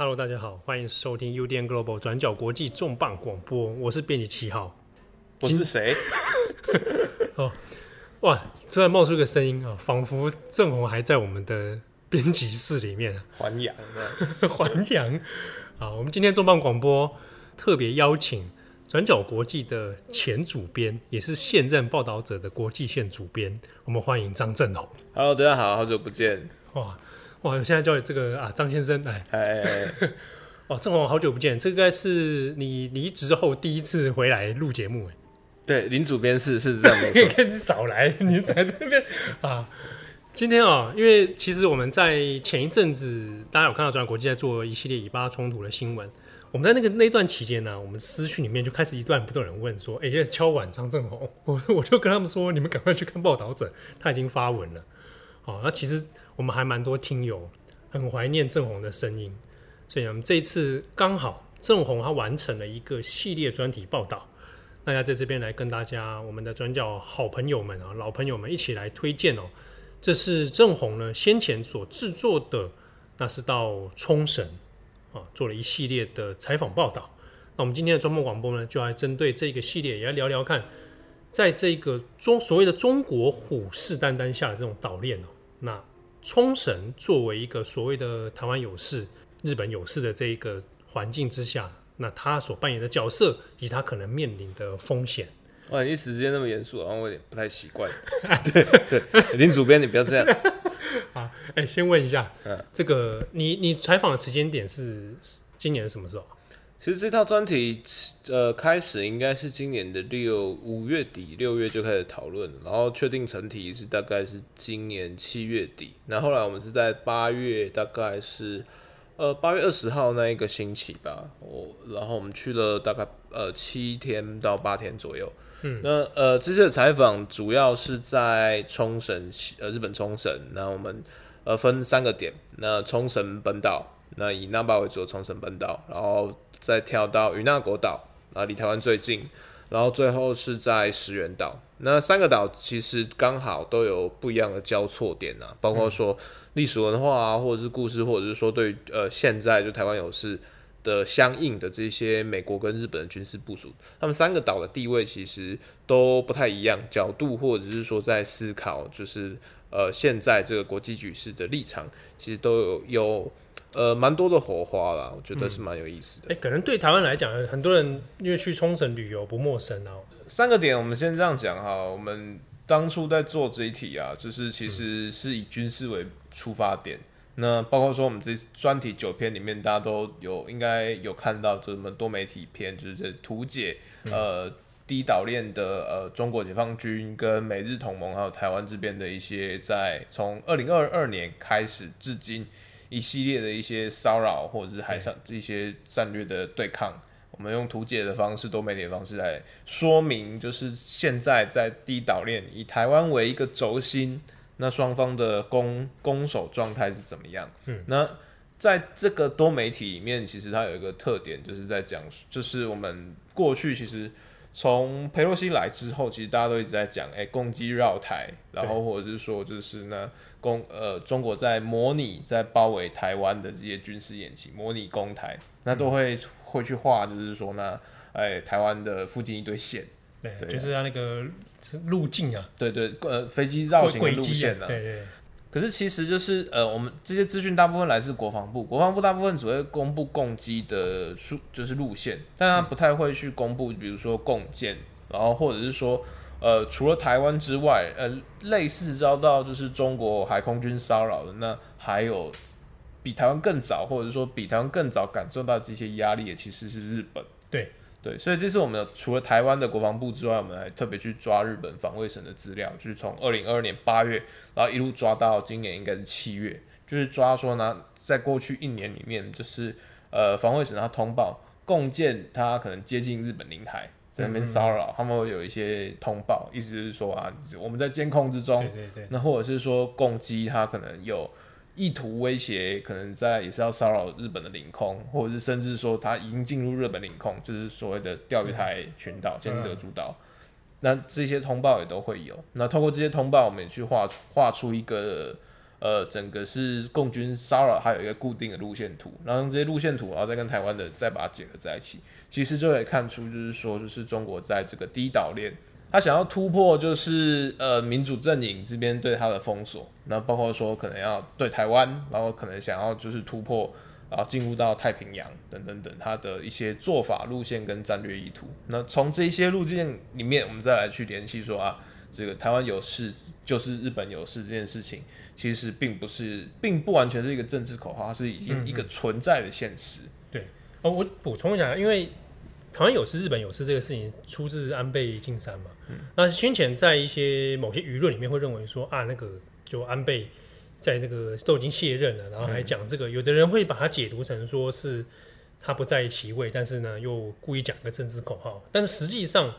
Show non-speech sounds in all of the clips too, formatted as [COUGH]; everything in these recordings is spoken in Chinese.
Hello，大家好，欢迎收听 UDN Global 转角国际重磅广播，我是编辑七号。我是谁？[LAUGHS] 哦，哇！突然冒出一个声音啊，仿佛郑红还在我们的编辑室里面。还阳 [LAUGHS] 还阳啊！我们今天重磅广播特别邀请转角国际的前主编，也是现任报道者的国际线主编，我们欢迎张正红。Hello，大家好，好久不见。哇！哇！我现在叫你这个啊，张先生，哎哎哎，[LAUGHS] 哇，正红好久不见，这应该是你离职后第一次回来录节目，哎，对，林主编是是这样没错，[LAUGHS] 你少来，你在那边啊。今天啊，因为其实我们在前一阵子，大家有看到转角国际在做一系列以巴冲突的新闻，我们在那个那段期间呢，我们私讯里面就开始一段不断人问说，哎，敲碗张正宏，[LAUGHS] 我我就跟他们说，你们赶快去看报道者，他已经发文了，好，那其实。我们还蛮多听友很怀念正红的声音，所以我们这一次刚好正红他完成了一个系列专题报道，大家在这边来跟大家我们的转角好朋友们啊、老朋友们一起来推荐哦。这是正红呢先前所制作的，那是到冲绳啊做了一系列的采访报道。那我们今天的周末广播呢，就来针对这个系列也要聊聊看，在这个中所谓的中国虎视眈眈下的这种岛链哦，那。冲绳作为一个所谓的台湾有事、日本有事的这一个环境之下，那他所扮演的角色以及他可能面临的风险，哇，一时之间那么严肃，然后我有点不太习惯。[LAUGHS] 对对，林主编，你不要这样。[LAUGHS] 啊，哎、欸，先问一下，嗯，这个你你采访的时间点是今年的什么时候？其实这套专题，呃，开始应该是今年的六五月底六月就开始讨论，然后确定成题是大概是今年七月底。那后来我们是在八月，大概是呃八月二十号那一个星期吧，我然后我们去了大概呃七天到八天左右。嗯，那呃这次的采访主要是在冲绳，呃日本冲绳。那我们呃分三个点，那冲绳本岛，那以那霸为主的冲绳本岛，然后。再跳到与那国岛，啊，离台湾最近，然后最后是在石垣岛。那三个岛其实刚好都有不一样的交错点啊，包括说历史文化啊，或者是故事，或者是说对呃现在就台湾有事的相应的这些美国跟日本的军事部署，他们三个岛的地位其实都不太一样，角度或者是说在思考，就是呃现在这个国际局势的立场，其实都有有。呃，蛮多的火花啦，我觉得是蛮有意思的。哎、嗯欸，可能对台湾来讲，很多人因为去冲绳旅游不陌生啊。三个点，我们先这样讲哈。我们当初在做这一题啊，就是其实是以军事为出发点。嗯、那包括说我们这专题九篇里面，大家都有应该有看到，这么多媒体片，就是图解、嗯、呃第一岛链的呃中国解放军跟美日同盟还有台湾这边的一些，在从二零二二年开始至今。一系列的一些骚扰，或者是海上一些战略的对抗，我们用图解的方式、多媒体的方式来说明，就是现在在第一岛链以台湾为一个轴心，那双方的攻攻守状态是怎么样？嗯，那在这个多媒体里面，其实它有一个特点，就是在讲，就是我们过去其实。从佩洛西来之后，其实大家都一直在讲，哎、欸，攻击绕台，然后或者是说，就是呢，攻呃，中国在模拟在包围台湾的这些军事演习，模拟攻台，那都会、嗯、会去画，就是说呢，哎、欸，台湾的附近一堆线，对，就是它那个路径啊，对，对对，呃，飞机绕行的路线啊，对，对对。可是其实就是呃，我们这些资讯大部分来自国防部，国防部大部分只会公布共机的数，就是路线，但他不太会去公布，比如说共建，然后或者是说呃，除了台湾之外，呃，类似遭到就是中国海空军骚扰的，那还有比台湾更早，或者是说比台湾更早感受到这些压力的，其实是日本。对。对，所以这次我们除了台湾的国防部之外，我们还特别去抓日本防卫省的资料，就是从二零二二年八月，然后一路抓到今年应该是七月，就是抓说呢，在过去一年里面，就是呃防卫省他通报共建他可能接近日本领海，在那边骚扰，他们会有一些通报，意思是说啊，我们在监控之中，对对对，那或者是说攻击他可能有。意图威胁，可能在也是要骚扰日本的领空，或者是甚至说他已经进入日本领空，就是所谓的钓鱼台群岛、尖阁诸岛。那这些通报也都会有。那通过这些通报，我们也去画画出一个呃整个是共军骚扰，还有一个固定的路线图，然后用这些路线图，然后再跟台湾的再把它结合在一起，其实就可以看出，就是说，就是中国在这个第一岛链，他想要突破，就是呃民主阵营这边对他的封锁，那包括说可能要对台湾，然后可能想要就是突破。然后进入到太平洋等等等，他的一些做法路线跟战略意图。那从这些路径里面，我们再来去联系说啊，这个台湾有事就是日本有事这件事情，其实并不是，并不完全是一个政治口号，它是已经一个存在的现实。嗯嗯对，哦，我补充一下，因为台湾有事，日本有事这个事情出自安倍晋三嘛。嗯。那先前在一些某些舆论里面会认为说啊，那个就安倍。在那个都已经卸任了，然后还讲这个，有的人会把它解读成说是他不在其位，但是呢又故意讲个政治口号。但是实际上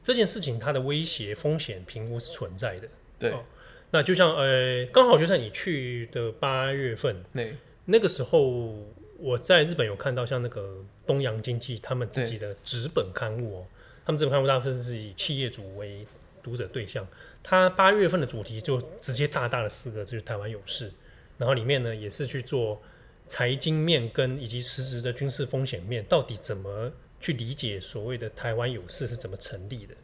这件事情它的威胁风险评估是存在的。对，哦、那就像呃，刚好就在你去的八月份，对，那个时候我在日本有看到像那个东洋经济他们自己的纸本刊物哦，他们这本刊物大部分是以企业主为读者对象。他八月份的主题就直接大大的四个，就是台湾有事，然后里面呢也是去做财经面跟以及实质的军事风险面，到底怎么去理解所谓的台湾有事是怎么成立的？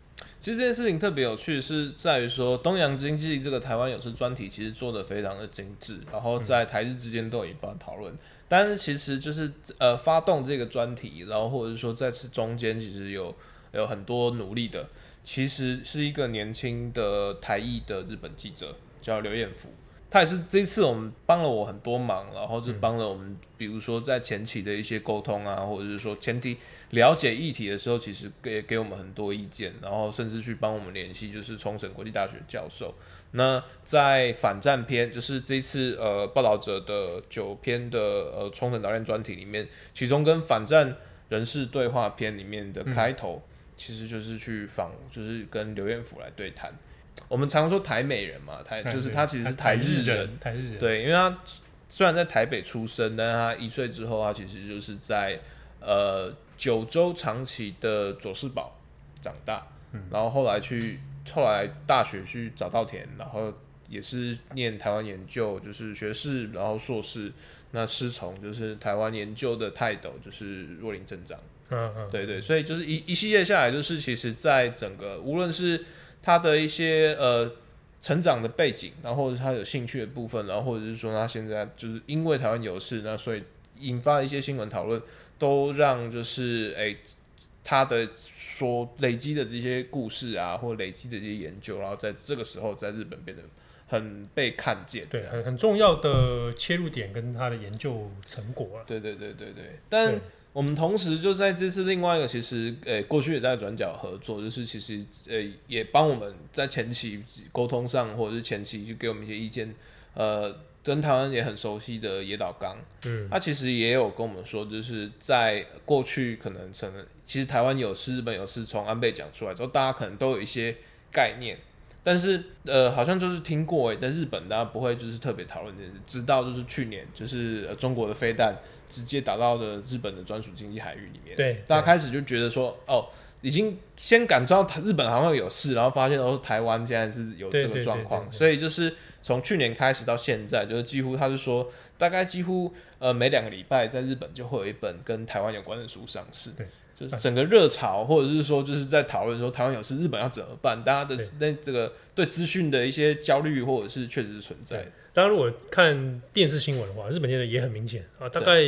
其实这件事情特别有趣，是在于说东洋经济这个台湾有事专题其实做得非常的精致，然后在台日之间都有一番讨论。但是其实就是呃发动这个专题，然后或者是说在此中间其实有有很多努力的。其实是一个年轻的台裔的日本记者，叫刘彦福。他也是这次我们帮了我很多忙，然后就帮了我们，比如说在前期的一些沟通啊，或者是说前提了解议题的时候，其实给给我们很多意见，然后甚至去帮我们联系，就是冲绳国际大学教授。那在反战篇，就是这次呃报道者的九篇的呃冲绳岛链专题里面，其中跟反战人士对话篇里面的开头。嗯其实就是去访，就是跟刘彦甫来对谈。我们常说台美人嘛，台就是他其实是台日人，台日人。对，因为他虽然在台北出生，但是他一岁之后，他其实就是在呃九州长崎的佐世保长大，嗯，然后后来去后来大学去找稻田，然后也是念台湾研究，就是学士，然后硕士，那师从就是台湾研究的泰斗，就是若林正章。嗯嗯，对对，所以就是一一系列下来，就是其实在整个无论是他的一些呃成长的背景，然后或者是他有兴趣的部分，然后或者是说他现在就是因为台湾有事，那所以引发一些新闻讨论，都让就是哎他的说累积的这些故事啊，或累积的这些研究，然后在这个时候在日本变得很被看见，对，很很重要的切入点跟他的研究成果啊，对对对对对，但。我们同时就在这次另外一个，其实呃、欸、过去也在转角合作，就是其实呃、欸、也帮我们在前期沟通上，或者是前期就给我们一些意见。呃，跟台湾也很熟悉的野岛刚，嗯，他其实也有跟我们说，就是在过去可能可能其实台湾有事，日本有事，从安倍讲出来之后，大家可能都有一些概念，但是呃好像就是听过诶，在日本大家不会就是特别讨论这件事，直到就是去年就是、呃、中国的飞弹。直接打到了日本的专属经济海域里面，对，大家开始就觉得说，哦，已经先感知到日本好像有事，然后发现哦，台湾现在是有这个状况，所以就是从去年开始到现在，就是几乎他是说，大概几乎呃每两个礼拜在日本就会有一本跟台湾有关的书上市，对，就是整个热潮，或者是说就是在讨论说台湾有事，日本要怎么办，大家的那这个对资讯的一些焦虑，或者是确实是存在。当然，如果看电视新闻的话，日本现在也很明显啊，大概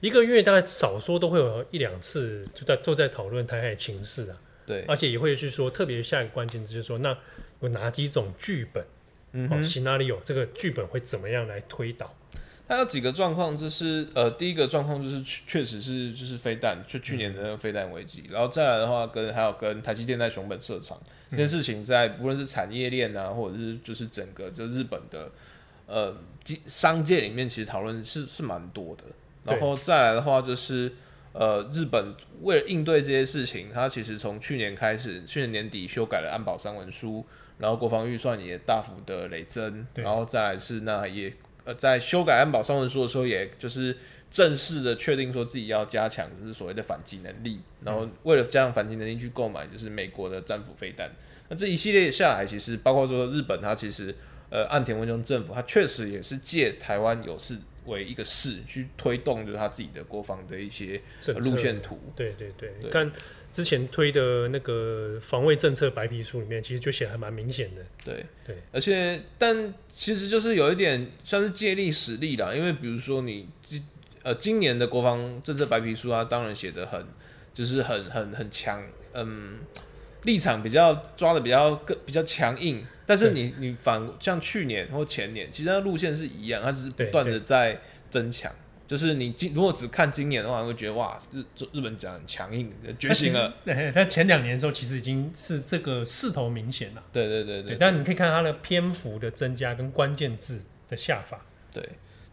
一个月大概少说都会有一两次就在都在讨论台海情势啊。对，而且也会去说，特别下一个关键词就是说，那有哪几种剧本？嗯，哦，scenario 这个剧本会怎么样来推导？它有几个状况，就是呃，第一个状况就是确实是就是飞弹，就去年的那个飞弹危机，嗯，然后再来的话跟还有跟台积电在熊本设厂。这件事情，在无论是产业链啊，或者是就是整个就日本的。呃，商界里面其实讨论是是蛮多的，然后再来的话就是，呃，日本为了应对这些事情，它其实从去年开始，去年年底修改了安保三文书，然后国防预算也大幅的累增，然后再来是那也呃在修改安保三文书的时候，也就是正式的确定说自己要加强就是所谓的反击能力，然后为了加强反击能力去购买就是美国的战斧飞弹，那这一系列下来，其实包括说日本它其实。呃岸田文雄政府，他确实也是借台湾有事为一个事去推动，就是他自己的国防的一些路线图。对对对，之前推的那个防卫政策白皮书里面，其实就写还蛮明显的。对对，而且但其实就是有一点算是借力使力啦，因为比如说你呃今年的国防政策白皮书它，当然写的很就是很很很强，嗯，立场比较抓的比较更比较强硬。但是你你反像去年或前年，其实它路线是一样，它只是不断的在增强。就是你今如果只看今年的话，你会觉得哇，日日本讲很强硬的觉醒了。对，它前两年的时候其实已经是这个势头明显了。对对对对，但你可以看它的篇幅的增加跟关键字的下法。对。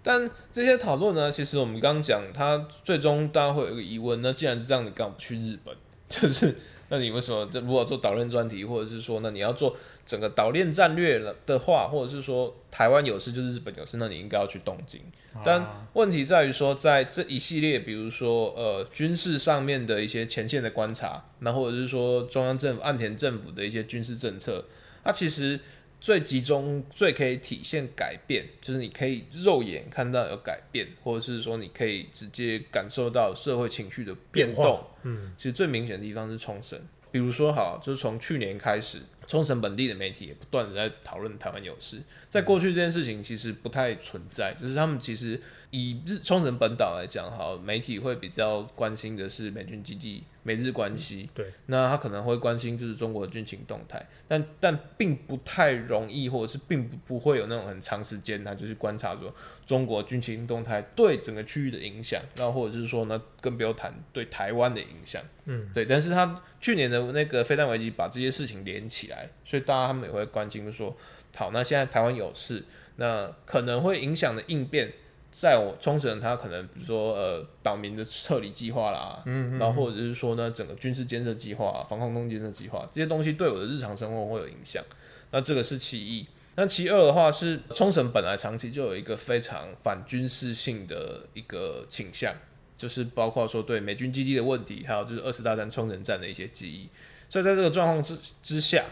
但这些讨论呢，其实我们刚刚讲，它最终大家会有一个疑问：那既然是这样，你干嘛不去日本？[LAUGHS] 就是。那你为什么这如果做导论专题，或者是说，那你要做整个岛链战略了的话，或者是说台湾有事就是日本有事，那你应该要去东京。但问题在于说，在这一系列，比如说呃军事上面的一些前线的观察，那或者是说中央政府岸田政府的一些军事政策，它其实。最集中、最可以体现改变，就是你可以肉眼看到有改变，或者是说你可以直接感受到社会情绪的变动。嗯，其实最明显的地方是冲绳，比如说，好，就是从去年开始，冲绳本地的媒体也不断的在讨论台湾有事。在过去这件事情其实不太存在，就是他们其实。以日冲绳本岛来讲，哈，媒体会比较关心的是美军基地、美日关系。对，那他可能会关心就是中国的军情动态，但但并不太容易，或者是并不不会有那种很长时间，他就是观察说中国军情动态对整个区域的影响，那或者是说呢，更不要谈对台湾的影响。嗯，对。但是他去年的那个飞弹危机把这些事情连起来，所以大家他们也会关心说，好，那现在台湾有事，那可能会影响的应变。在我冲绳，他可能比如说呃岛民的撤离计划啦，嗯，然后或者是说呢整个军事建设计划、防空洞建设计划这些东西对我的日常生活会有影响。那这个是其一。那其二的话是冲绳本来长期就有一个非常反军事性的一个倾向，就是包括说对美军基地的问题，还有就是二次大战冲绳战的一些记忆。所以在这个状况之之下。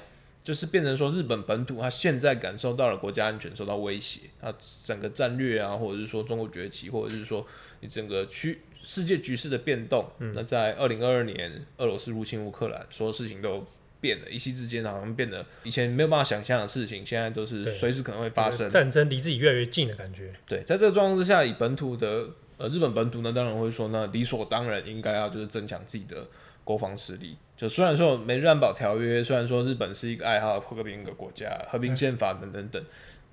就是变成说，日本本土它现在感受到了国家安全受到威胁，它整个战略啊，或者是说中国崛起，或者是说你整个区世界局势的变动，嗯、那在二零二二年俄罗斯入侵乌克兰，所有事情都变了，一夕之间好像变得以前没有办法想象的事情，现在都是随时可能会发生。战争离自己越来越近的感觉。对，在这个状况之下，以本土的呃日本本土呢，当然会说，那理所当然应该要就是增强自己的国防实力。就虽然说美日安保条约，虽然说日本是一个爱好和平的国家，和平宪法等等等，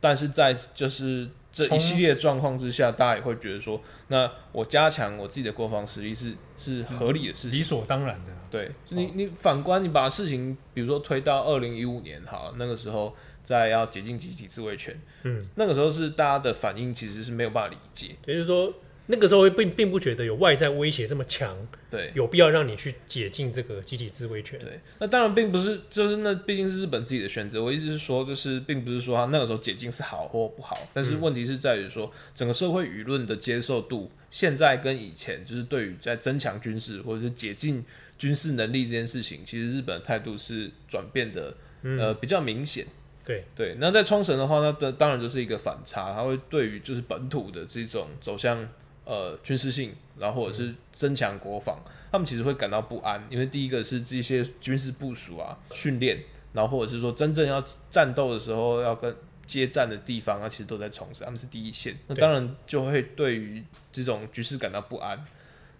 但是在就是这一系列状况之下，大家也会觉得说，那我加强我自己的国防实力是是合理的事情，理所当然的。对，你你反观你把事情，比如说推到二零一五年，好，那个时候在要解禁集体自卫权，嗯，那个时候是大家的反应其实是没有办法理解，也就是说。那个时候并并不觉得有外在威胁这么强，对，有必要让你去解禁这个集体自卫权。对，那当然并不是，就是那毕竟是日本自己的选择。我意思是说，就是并不是说他那个时候解禁是好或不好，但是问题是在于说，整个社会舆论的接受度，现在跟以前就是对于在增强军事或者是解禁军事能力这件事情，其实日本的态度是转变的，呃，比较明显。对对，那在冲绳的话，那当当然就是一个反差，它会对于就是本土的这种走向。呃，军事性，然后或者是增强国防，嗯，他们其实会感到不安，因为第一个是这些军事部署啊、训练，然后或者是说真正要战斗的时候要跟接战的地方啊，其实都在冲绳，他们是第一线，那当然就会对于这种局势感到不安。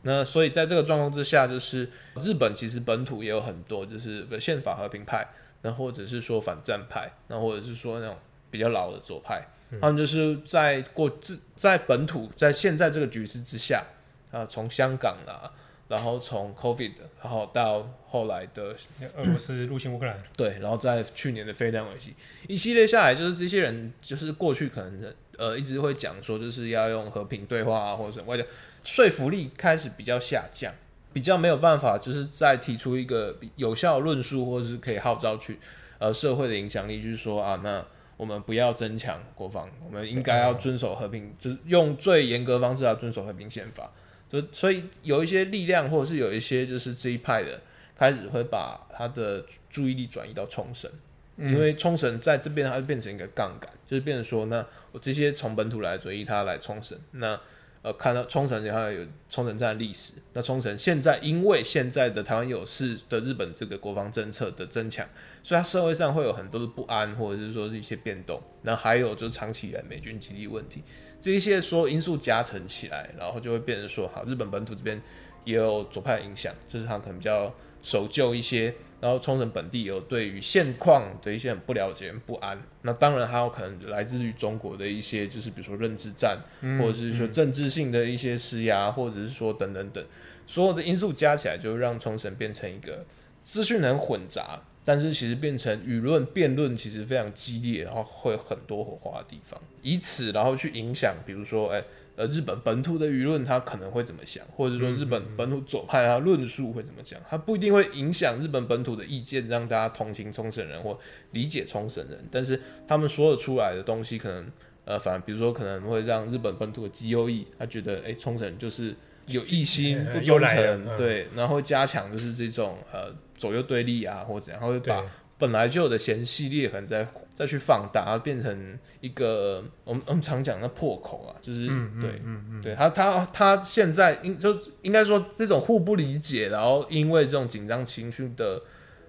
那所以在这个状况之下，就是日本其实本土也有很多就是宪法和平派，那或者是说反战派，那或者是说那种比较老的左派。他们就是在过自在本土，在现在这个局势之下，啊，从香港啊，然后从 COVID，然后到后来的俄罗斯入侵乌克兰，[CLEARS THROAT] 对，然后在去年的飞弹危机，一系列下来，就是这些人就是过去可能呃一直会讲说，就是要用和平对话啊，或者什么外交，说服力开始比较下降，比较没有办法，就是再提出一个有效论述，或者是可以号召去呃社会的影响力，就是说啊那。我们不要增强国防，我们应该要遵守和平，就是用最严格的方式来遵守和平宪法。就所以有一些力量，或者是有一些就是这一派的，开始会把他的注意力转移到冲绳。嗯、因为冲绳在这边它就变成一个杠杆，就是变成说，那我这些从本土来的，以他来冲绳，那呃看到冲绳它有冲绳站的历史，那冲绳现在因为现在的台湾有事的日本这个国防政策的增强，所以它社会上会有很多的不安，或者是说是一些变动，那还有就是长期以来美军基地问题，这一些说因素加成起来，然后就会变成说，好，日本本土这边也有左派影响，就是他可能比较守旧一些。然后冲绳本地有对于现况的一些很不了解、不安，那当然还有可能来自于中国的一些，就是比如说认知战，嗯、或者是说政治性的一些施压，嗯、或者是说等等等，所有的因素加起来，就让冲绳变成一个资讯很混杂，但是其实变成舆论辩论其实非常激烈，然后会有很多火花的地方，以此然后去影响，比如说哎。呃，日本本土的舆论，他可能会怎么想，或者说日本本土左派他论述会怎么讲，他不一定会影响日本本土的意见，让大家同情冲绳人或理解冲绳人，但是他们说的出来的东西，可能呃，反而比如说可能会让日本本土的极右翼，他觉得哎，冲绳就是有异心不忠诚，对，然后会加强就是这种呃左右对立啊，或者怎样，他会把。本来就有的嫌隙裂痕再再去放大，变成一个我们我们常讲的破口啊，就是、嗯、对，嗯嗯、对他他他现在应就应该说这种互不理解，然后因为这种紧张情绪的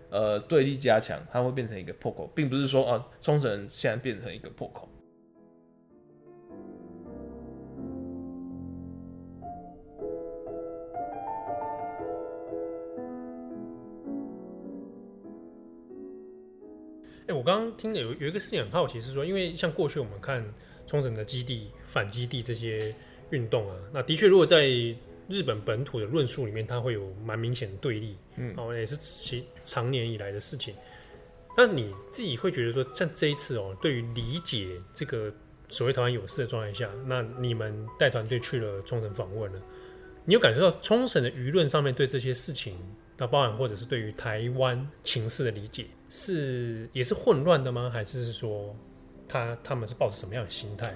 呃对立加强，它会变成一个破口，并不是说啊冲绳现在变成一个破口。哎、欸，我刚刚听的有有一个事情很好奇，是说，因为像过去我们看冲绳的基地、反基地这些运动啊，那的确，如果在日本本土的论述里面，它会有蛮明显的对立，嗯，哦，也是其常年以来的事情。那你自己会觉得说，像这一次哦，对于理解这个所谓台湾有事的状态下，那你们带团队去了冲绳访问了，你有感受到冲绳的舆论上面对这些事情，那包含或者是对于台湾情势的理解？是也是混乱的吗？还是说他他们是抱着什么样的心态？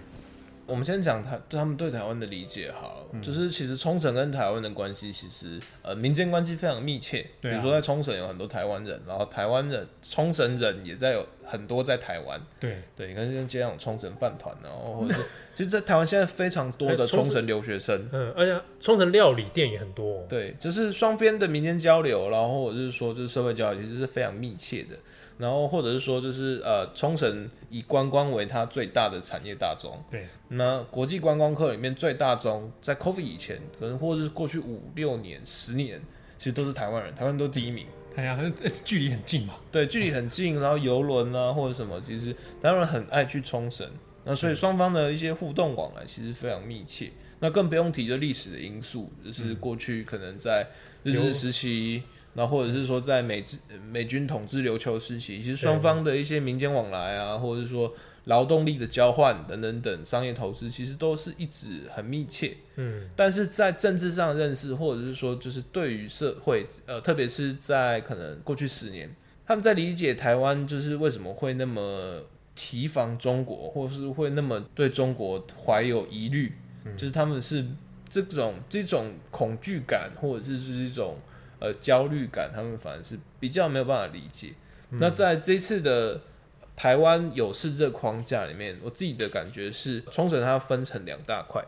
我们先讲他对他们对台湾的理解好了，嗯、就是其实冲绳跟台湾的关系其实呃民间关系非常密切。比如说在冲绳有很多台湾人，然后台湾人冲绳人也在有很多在台湾。对对，你看像这样冲绳饭团，然后或者是 [LAUGHS] 其实，在台湾现在非常多的冲绳留学生，嗯，而且冲绳料理店也很多、哦。对，就是双边的民间交流，然后或者是说就是社会交流，其实是非常密切的。然后或者是说，就是呃，冲绳以观光为它最大的产业大宗。对。那国际观光客里面最大宗，在 COVID 以前，可能或者是过去五六年、十年，其实都是台湾人，台湾都第一名。哎呀，距离很近嘛。对，距离很近，然后游轮啊或者什么，其实台湾人很爱去冲绳。那所以双方的一些互动往来其实非常密切。那更不用提就历史的因素，就是过去可能在日治时期。那或者是说，在美治美军统治琉球时期，其实双方的一些民间往来啊，或者是说劳动力的交换等等等商业投资，其实都是一直很密切。嗯，但是在政治上认识，或者是说，就是对于社会，呃，特别是在可能过去十年，他们在理解台湾就是为什么会那么提防中国，或是会那么对中国怀有疑虑，就是他们是这种这种恐惧感，或者是是一种。呃，焦虑感，他们反而是比较没有办法理解。嗯、那在这次的台湾有事这框架里面，我自己的感觉是，冲绳它分成两大块，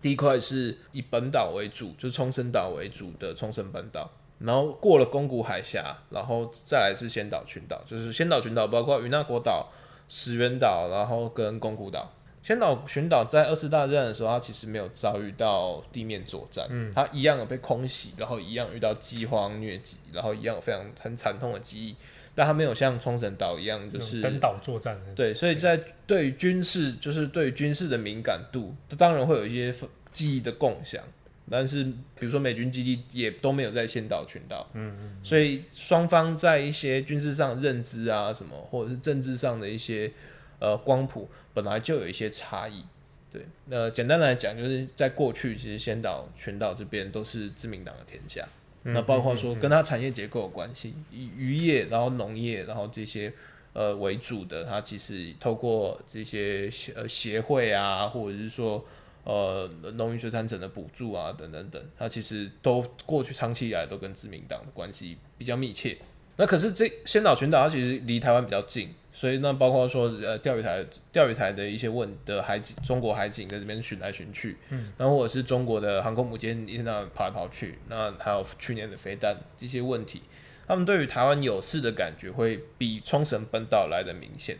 第一块是以本岛为主，就是冲绳岛为主的冲绳本岛，然后过了宫古海峡，然后再来是仙岛群岛，就是仙岛群岛包括与那国岛、石垣岛，然后跟宫古岛。仙岛群岛在二次大战的时候，它其实没有遭遇到地面作战，嗯，它一样有被空袭，然后一样遇到饥荒疟疾，然后一样有非常很惨痛的记忆，但它没有像冲绳岛一样就是登岛作战。对，所以在对于军事，就是对于军事的敏感度，它当然会有一些记忆的共享，但是比如说美军基地也都没有在仙岛群岛，嗯，嗯嗯，所以双方在一些军事上认知啊什么，或者是政治上的一些。呃，光谱本来就有一些差异，对。那简单来讲，就是在过去，其实仙岛群岛这边都是自民党的天下。嗯、那包括说跟它产业结构有关系，以渔业，然后农业，然后这些呃为主的，它其实透过这些呃协会啊，或者是说呃农渔水产省的补助啊等等等，它其实都过去长期以来都跟自民党的关系比较密切。那可是这仙岛群岛它其实离台湾比较近，所以那包括说呃钓鱼台钓鱼台的一些问的海警，中国海警在这边巡来巡去，嗯，然后或者是中国的航空母舰一天到晚跑来跑去，那还有去年的飞弹这些问题，他们对于台湾有事的感觉会比冲绳本岛来的明显。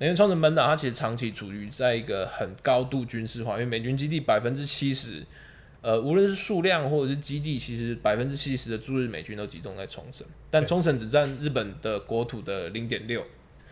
因为冲绳本岛它其实长期处于在一个很高度军事化，因为美军基地百分之七十。呃，无论是数量或者是基地，其实百分之七十的驻日美军都集中在冲绳，但冲绳只占日本的国土的零点六。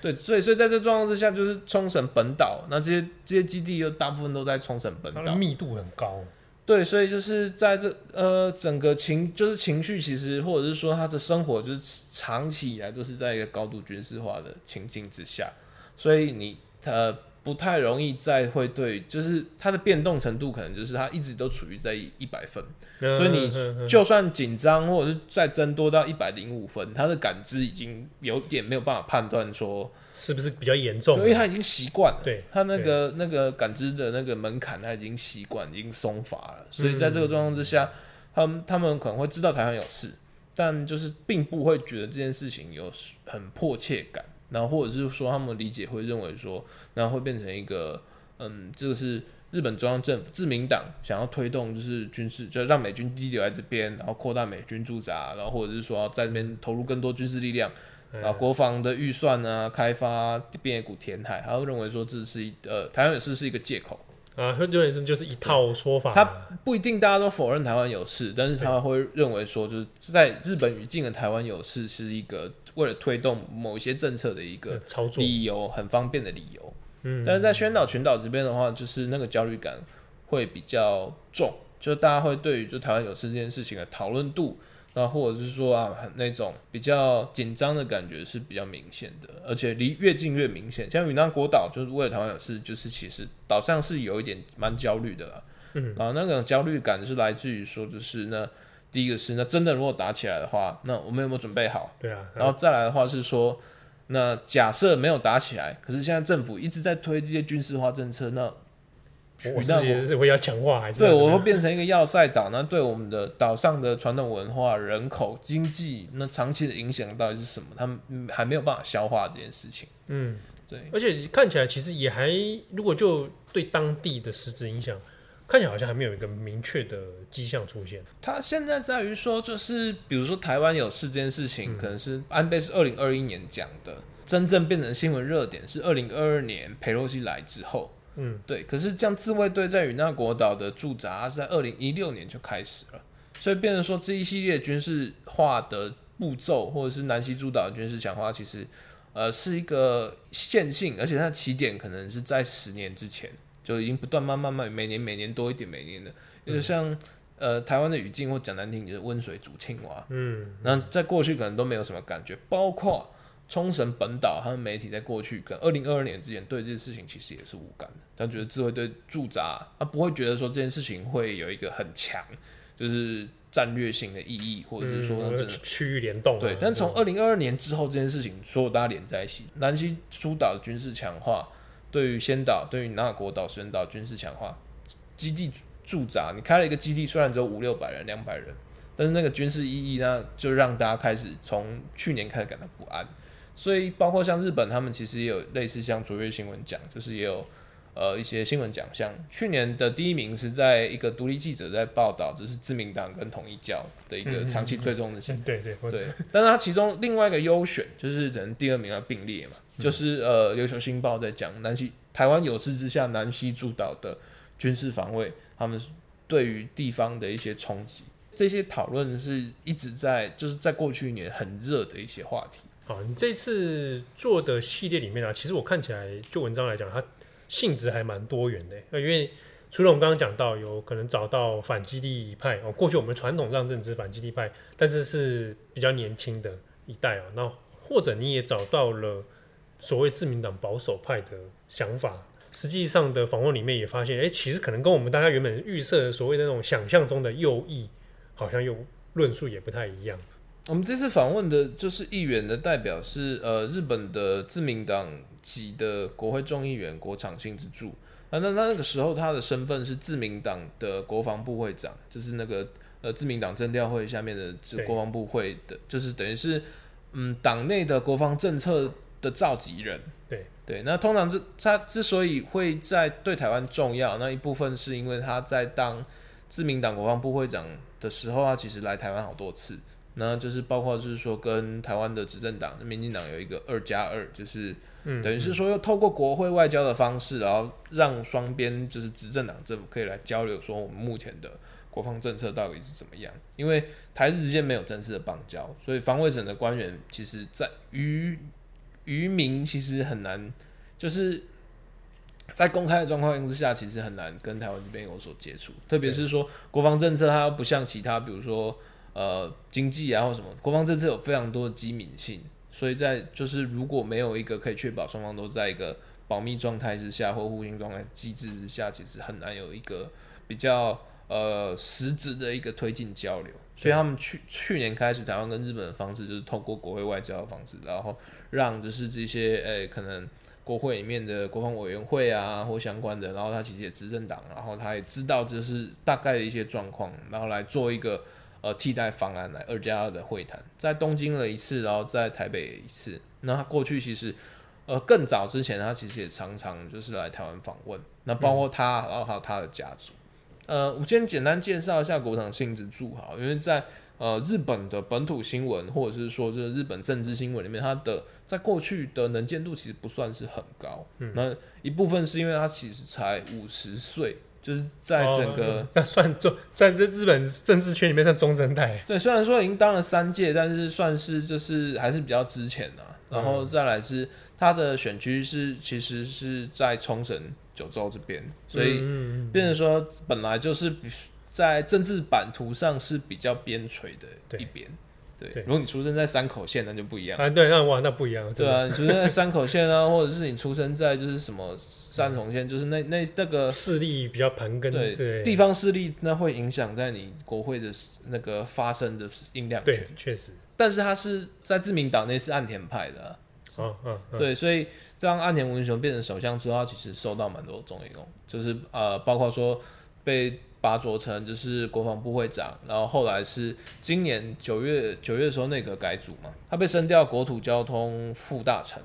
对，所以所以在这状况之下，就是冲绳本岛，那这些这些基地又大部分都在冲绳本岛，密度很高。对，所以就是在这呃整个情就是情绪，其实或者是说他的生活，就是长期以来都是在一个高度军事化的情境之下，所以你呃。不太容易再会对，就是它的变动程度可能就是它一直都处于在一百分，嗯，所以你就算紧张或者是再增多到一百零五分，它的感知已经有点没有办法判断说是不是比较严重，因为它已经习惯了，对它那个那个感知的那个门槛，它已经习惯，已经松乏了，所以在这个状况之下，他们他们可能会知道台湾有事，但就是并不会觉得这件事情有很迫切感。然后或者是说，他们理解会认为说，然后会变成一个，嗯，这个是日本中央政府自民党想要推动，就是军事，就让美军基地留在这边，然后扩大美军驻扎，然后或者是说在这边投入更多军事力量，啊，国防的预算啊，开发边野古填海，他会认为说这是一呃台湾有事是一个借口啊，有点就是一套说法，他不一定大家都否认台湾有事，但是他会认为说，就是在日本语境的台湾有事是一个。为了推动某一些政策的一个操作理由，很方便的理由。嗯，但是在宣岛群岛这边的话，就是那个焦虑感会比较重，就大家会对于就台湾有事这件事情的讨论度，那或者是说啊，那种比较紧张的感觉是比较明显的，而且离越近越明显。像云南国岛，就是为了台湾有事，就是其实岛上是有一点蛮焦虑的啦。嗯，啊，那种焦虑感是来自于说，就是那。第一个是，那真的如果打起来的话，那我们有没有准备好？对啊。然后再来的话是说，那假设没有打起来，可是现在政府一直在推这些军事化政策，那我是觉得是会要强化还是？对，我会变成一个要塞岛，那对我们的岛上的传统文化、人口、经济，那长期的影响到底是什么？他们还没有办法消化这件事情。嗯，对。而且看起来其实也还，如果就对当地的实质影响。看起来好像还没有一个明确的迹象出现。它现在在于说，就是比如说台湾有事这件事情，嗯、可能是安倍是二零二一年讲的，真正变成新闻热点是二零二二年佩洛西来之后。嗯，对。可是这样自卫队在与那国岛的驻扎是在二零一六年就开始了，所以变成说这一系列军事化的步骤，或者是南西诸岛的军事强化，其实呃是一个线性，而且它的起点可能是在十年之前。就已经不断慢慢慢每年每年多一点每年的，就是像呃台湾的语境或讲难听，就是温水煮青蛙。嗯，那在过去可能都没有什么感觉，包括冲绳本岛，他们媒体在过去跟二零二二年之前对这件事情其实也是无感的，他觉得自卫队驻扎，他不会觉得说这件事情会有一个很强就是战略性的意义，或者是说这区域联动。对，但从二零二二年之后，这件事情所有大家连在一起，南西诸岛的军事强化。对于仙岛，对于那国岛、神岛军事强化，基地驻扎，你开了一个基地，虽然只有五六百人、两百人，但是那个军事意义呢，就让大家开始从去年开始感到不安。所以，包括像日本，他们其实也有类似像卓越新闻讲，就是也有。呃，一些新闻奖项，去年的第一名是在一个独立记者在报道，就是自民党跟统一教的一个长期追踪的。对对对。但是它其中另外一个优选，就是等第二名要并列嘛，嗯、就是呃，琉球新报在讲南西台湾有事之下，南西诸岛的军事防卫，他们对于地方的一些冲击，这些讨论是一直在就是在过去一年很热的一些话题。好，你这次做的系列里面啊，其实我看起来就文章来讲，它。性质还蛮多元的，因为除了我们刚刚讲到有可能找到反基地派哦，过去我们传统上认知反基地派，但是是比较年轻的一代啊，那或者你也找到了所谓自民党保守派的想法，实际上的访问里面也发现，哎，其实可能跟我们大家原本预设的所谓的那种想象中的右翼，好像又论述也不太一样。我们这次访问的就是议员的代表是呃日本的自民党。级的国会众议员国场性之助，啊，那那那个时候他的身份是自民党的国防部会长，就是那个呃自民党政调会下面的国防部会的，就是等于是嗯党内的国防政策的召集人。对对，那通常是他之所以会在对台湾重要，那一部分是因为他在当自民党国防部会长的时候，他其实来台湾好多次。那就是包括就是说跟台湾的执政党民进党有一个二加二，就是等于是说要透过国会外交的方式，然后让双边就是执政党政府可以来交流，说我们目前的国防政策到底是怎么样。因为台日之间没有正式的邦交，所以防卫省的官员其实在于渔民其实很难，就是在公开的状况之下，其实很难跟台湾这边有所接触。特别是说国防政策，它不像其他，比如说。呃，经济啊或什么，国防政策有非常多的机敏性，所以在就是如果没有一个可以确保双方都在一个保密状态之下或互信状态机制之下，其实很难有一个比较呃实质的一个推进交流。所以他们去去年开始，台湾跟日本的方式就是透过国会外交的方式，然后让就是这些诶、可能国会里面的国防委员会啊或相关的，然后他其实也执政党，然后他也知道就是大概的一些状况，然后来做一个。呃，替代方案来二加二的会谈，在东京了一次，然后在台北一次。那他过去其实，呃，更早之前，他其实也常常就是来台湾访问。那包括他，然后还有他的家族。呃，我先简单介绍一下国场幸之助哈，因为在呃日本的本土新闻，或者是说这日本政治新闻里面，他的在过去的能见度其实不算是很高。嗯，那一部分是因为他其实才五十岁。就是在整个，那、哦、算中，在这日本政治圈里面算中生代。对，虽然说已经当了三届，但是算是就是还是比较值钱的。然后再来是他的选区是其实是在冲绳九州这边，所以变成说本来就是在政治版图上是比较边陲的一边。对，如果你出生在山口县，那就不一样。啊，对，那哇，那不一样。对啊，你出生在山口县啊，或者是你出生在就是什么三重县，就是那那那个势力比较盘根。对，对地方势力那会影响在你国会的那个发声的音量权。对，确实。但是他是在自民党内是岸田派的。嗯嗯。对，所以当岸田文雄变成首相之后，他其实受到蛮多重用，就是呃，包括说被。拔擢成就是国防部会长，然后后来是今年九月九月的时候内阁改组嘛，他被升调国土交通副大臣，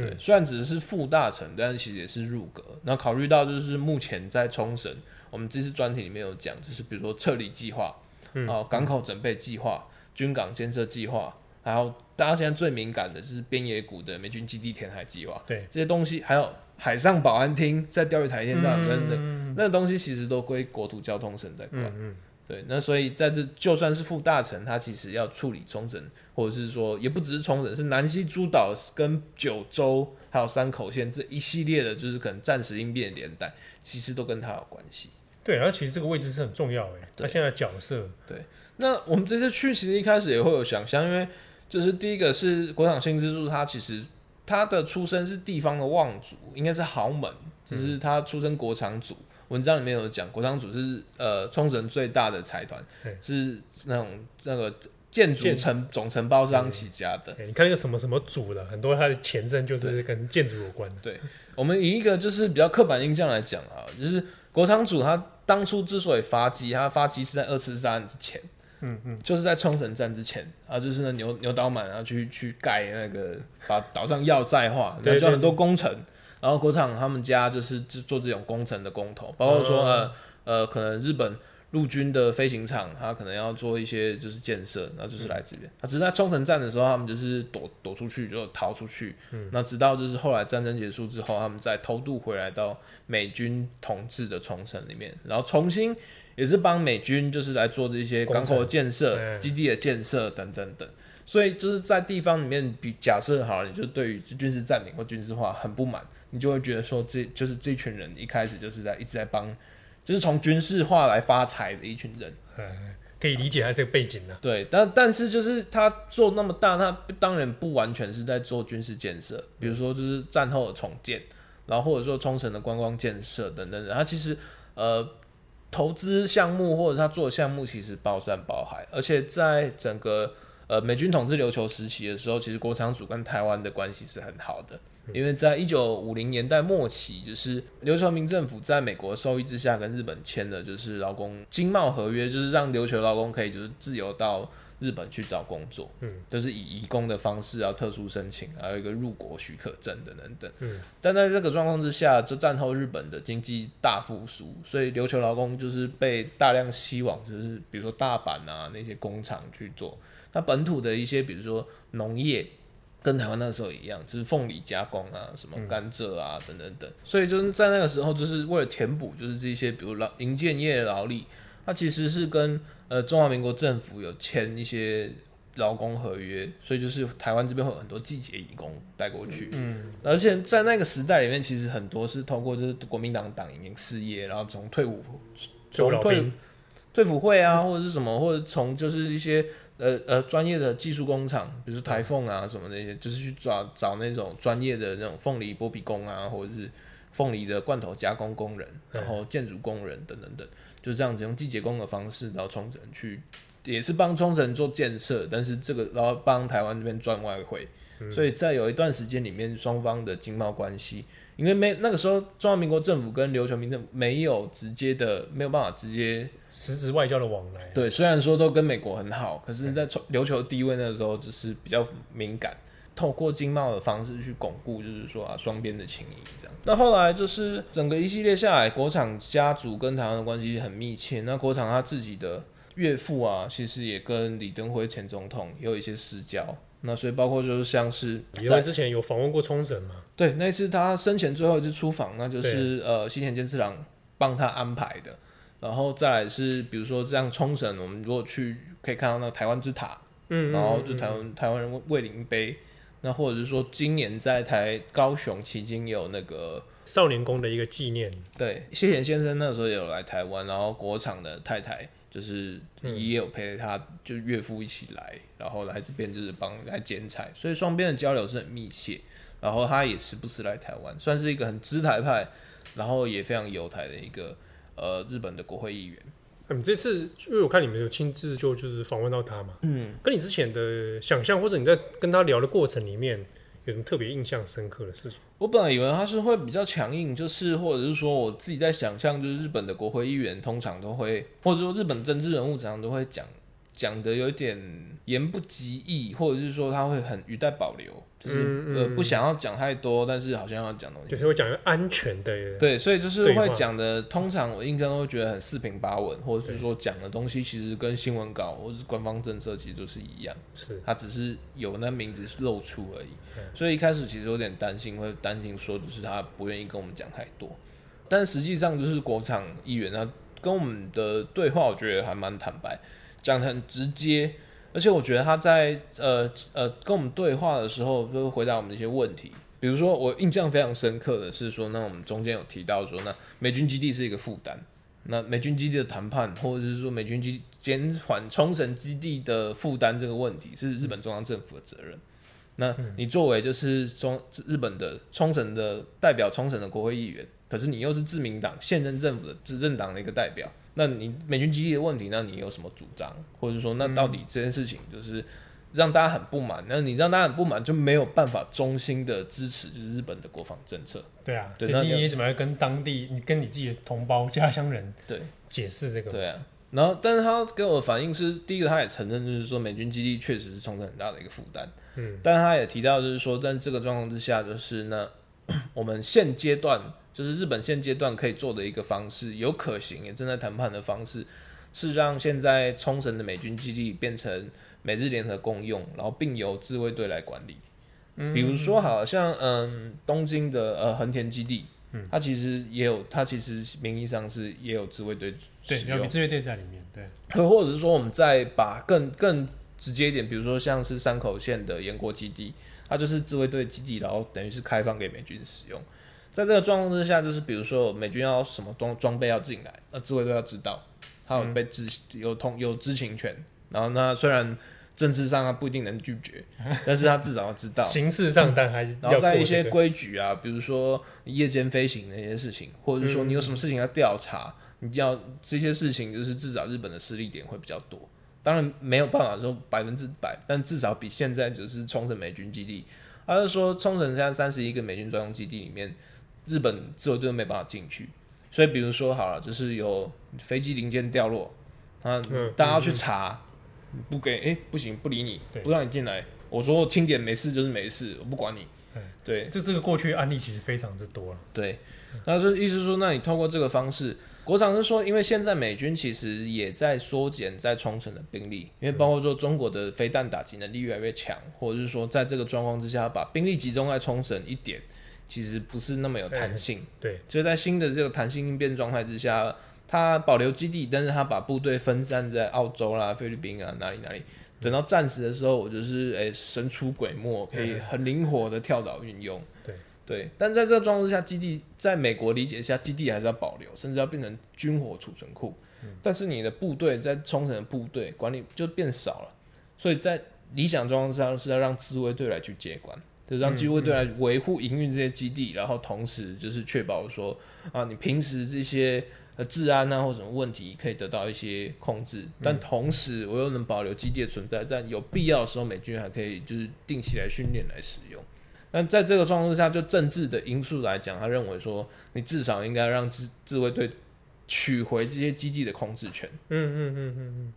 对，嗯、虽然只是副大臣，但是其实也是入阁。那考虑到就是目前在冲绳，我们这次专题里面有讲，就是比如说撤离计划，然后港口准备计划、军港建设计划，还有大家现在最敏感的就是边野古的美军基地填海计划，对，这些东西还有。海上保安厅在钓鱼台一天到晚等等，那个东西其实都归国土交通省在管。嗯嗯对，那所以在这就算是副大臣，他其实要处理冲绳，或者是说也不只是冲绳，是南西诸岛跟九州还有山口县这一系列的，就是可能暂时应变连带，其实都跟他有关系。对，然后其实这个位置是很重要诶，他现在的角色。对，那我们这次去其实一开始也会有想象，因为就是第一个是国场新之助，他其实。他的出身是地方的望族，应该是豪门，就是他出身国场族。嗯、文章里面有讲，国仓组是呃冲绳最大的财团，是那种那个建筑承总承包商起家的。你看那个什么什么组的，很多他的前身就是跟建筑有关。对，我们以一个就是比较刻板印象来讲啊，就是国仓组他当初之所以发迹，他发迹是在二次大战之前。嗯嗯，就是在冲绳战之前啊，就是那牛牛岛满啊去去盖那个把岛上要塞化，然后就很多工程，然后国产他们家就是做这种工程的工头，包括说呃呃可能日本陆军的飞行场，他可能要做一些就是建设，然后就是来这边。他只是在冲绳战的时候，他们就是躲躲出去就逃出去，嗯，那直到就是后来战争结束之后，他们再偷渡回来到美军统治的冲绳里面，然后重新。也是帮美军，就是来做这些港口的建设、基地的建设等等等，所以就是在地方里面，比假设好了，你就对于军事占领或军事化很不满，你就会觉得说，这就是这群人一开始就是在一直在帮，就是从军事化来发财的一群人，可以理解他这个背景呢。对，但但是就是他做那么大，他当然不完全是在做军事建设，比如说就是战后的重建，然后或者说冲绳的观光建设等等等，他其实呃。投资项目或者他做的项目其实包山包海，而且在整个呃美军统治琉球时期的时候，其实国场组跟台湾的关系是很好的，因为在一九五零年代末期，就是琉球民政府在美国受益之下跟日本签的就是劳工经贸合约，就是让琉球劳工可以就是自由到日本去找工作，嗯，就是以移工的方式要特殊申请，还有一个入国许可证等等等，嗯，但在这个状况之下，就战后日本的经济大复苏，所以琉球劳工就是被大量吸往，就是比如说大阪啊那些工厂去做，那本土的一些比如说农业。跟台湾那时候一样，就是凤梨加工啊，什么甘蔗啊，等等等。所以就是在那个时候，就是为了填补，就是这些比如劳营建业的劳力，它其实是跟呃中华民国政府有签一些劳工合约，所以就是台湾这边会有很多季节义工带过去。嗯，而且在那个时代里面，其实很多是通过就是国民党党营事业，然后从退伍从退退伍会啊，或者是什么，或者从就是一些。呃呃，专业的技术工厂，比如说台凤啊什么那些，就是去找找那种专业的那种凤梨剥皮工啊，或者是凤梨的罐头加工工人，然后建筑工人等等等，就这样子用季节工的方式到冲绳去，也是帮冲绳做建设，但是这个然后帮台湾这边赚外汇，所以在有一段时间里面，双方的经贸关系。因为没那个时候，中华民国政府跟琉球民政没有直接的，没有办法直接实质外交的往来。对，虽然说都跟美国很好，可是，在琉球地位那个时候就是比较敏感，透过经贸的方式去巩固，就是说啊双边的情谊这样。那后来就是整个一系列下来，国场家族跟台湾的关系很密切。那国场他自己的岳父啊，其实也跟李登辉前总统也有一些私交。那所以包括就是像是因为之前有访问过冲绳嘛？对，那次他生前最后一次出访，那就是呃西田健次郎帮他安排的。然后再来是比如说像冲绳，我们如果去可以看到那个台湾之塔，嗯，然后就台湾台湾人慰灵碑。那或者是说今年在台高雄迄今有那个少年宫的一个纪念。对，西田先生那时候也有来台湾，然后国场的太太。就是也有陪他，就岳父一起来，然后来这边就是帮来剪彩，所以双边的交流是很密切。然后他也时不时来台湾，算是一个很知台派，然后也非常有台的一个呃日本的国会议员。你、嗯、这次因为我看你们有亲自就就是访问到他嘛，嗯，跟你之前的想象或者你在跟他聊的过程里面有什么特别印象深刻的事情？我本来以为他是会比较强硬，就是或者是说我自己在想象，就是日本的国会议员通常都会，或者说日本政治人物常常都会讲讲的有点言不及义，或者是说他会很语带保留。就是、嗯嗯、呃不想要讲太多，但是好像要讲东西，就是会讲安全的。对，所以就是会讲的，通常我印象都会觉得很四平八稳，或者是说讲的东西其实跟新闻稿或者是官方政策其实都是一样，是，他只是有那名字露出而已。所以一开始其实有点担心，会担心说就是他不愿意跟我们讲太多，但实际上就是国场议员他跟我们的对话，我觉得还蛮坦白，讲得很直接。而且我觉得他在呃呃跟我们对话的时候，就回答我们一些问题。比如说，我印象非常深刻的是说，那我们中间有提到说，那美军基地是一个负担。那美军基地的谈判，或者是说美军基减缓冲绳基地的负担这个问题，是日本中央政府的责任。那你作为就是中日本的冲绳的代表，冲绳的国会议员，可是你又是自民党现任政府的执政党的一个代表。那你美军基地的问题，那你有什么主张？或者说，那到底这件事情就是让大家很不满？那你让大家很不满，就没有办法衷心的支持就是日本的国防政策。对啊，对，那你怎么来跟当地、你跟你自己的同胞、家乡人对解释这个？对啊，然后，但是他给我的反应是，第一个他也承认，就是说美军基地确实是冲着很大的一个负担。嗯，但他也提到，就是说，在这个状况之下，就是那 [CLEARS THROAT] 我们现阶段。就是日本现阶段可以做的一个方式，有可行也正在谈判的方式，是让现在冲绳的美军基地变成美日联合共用，然后并由自卫队来管理。嗯，比如说，好像嗯东京的呃横田基地，嗯，它其实也有，它其实名义上是也有自卫队，对，有自卫队在里面，对。或者是说，我们再把更更直接一点，比如说像是山口县的岩国基地，它就是自卫队基地，然后等于是开放给美军使用。在这个状况之下，就是比如说美军要什么装装备要进来，那自卫队要知道，他有被知有通有知情权。然后那虽然政治上他不一定能拒绝，[LAUGHS] 但是他至少要知道。[LAUGHS] 形式上但还、这个、然后在一些规矩啊，比如说夜间飞行那些事情，或者是说你有什么事情要调查，嗯、你要这些事情，就是至少日本的势力点会比较多。当然没有办法说百分之百，但至少比现在就是冲绳美军基地，他是说冲绳现在三十一个美军专用基地里面。日本自卫队没办法进去，所以比如说好了，就是有飞机零件掉落，啊，大家去查，不给，哎、欸，不行，不理你，不让你进来。我说清点没事就是没事，我不管你。对，这这个过去案例其实非常之多了。对，那是意思是说，那你透过这个方式，国长是说，因为现在美军其实也在缩减在冲绳的兵力，因为包括说中国的飞弹打击能力越来越强，或者是说在这个状况之下，把兵力集中在冲绳一点，其实不是那么有弹性。对，就在新的这个弹性应变状态之下，他保留基地，但是他把部队分散在澳洲啦、菲律宾啊哪里哪里。等到战时的时候，我就是诶、欸、神出鬼没，可以很灵活的跳岛运用。对对，但在这个状况之下，基地在美国理解下，基地还是要保留，甚至要变成军火储存库。嗯、但是你的部队在冲绳的部队管理就变少了，所以在理想状况下是要让自卫队来去接管，就是让机卫队来维护营运这些基地，然后同时就是确保说啊，你平时这些。呃，治安啊，或什么问题可以得到一些控制，但同时我又能保留基地的存在，在有必要的时候，美军还可以就是定期来训练来使用。但在这个状况下，就政治的因素来讲，他认为说，你至少应该让自自卫队取回这些基地的控制权。嗯嗯嗯嗯嗯，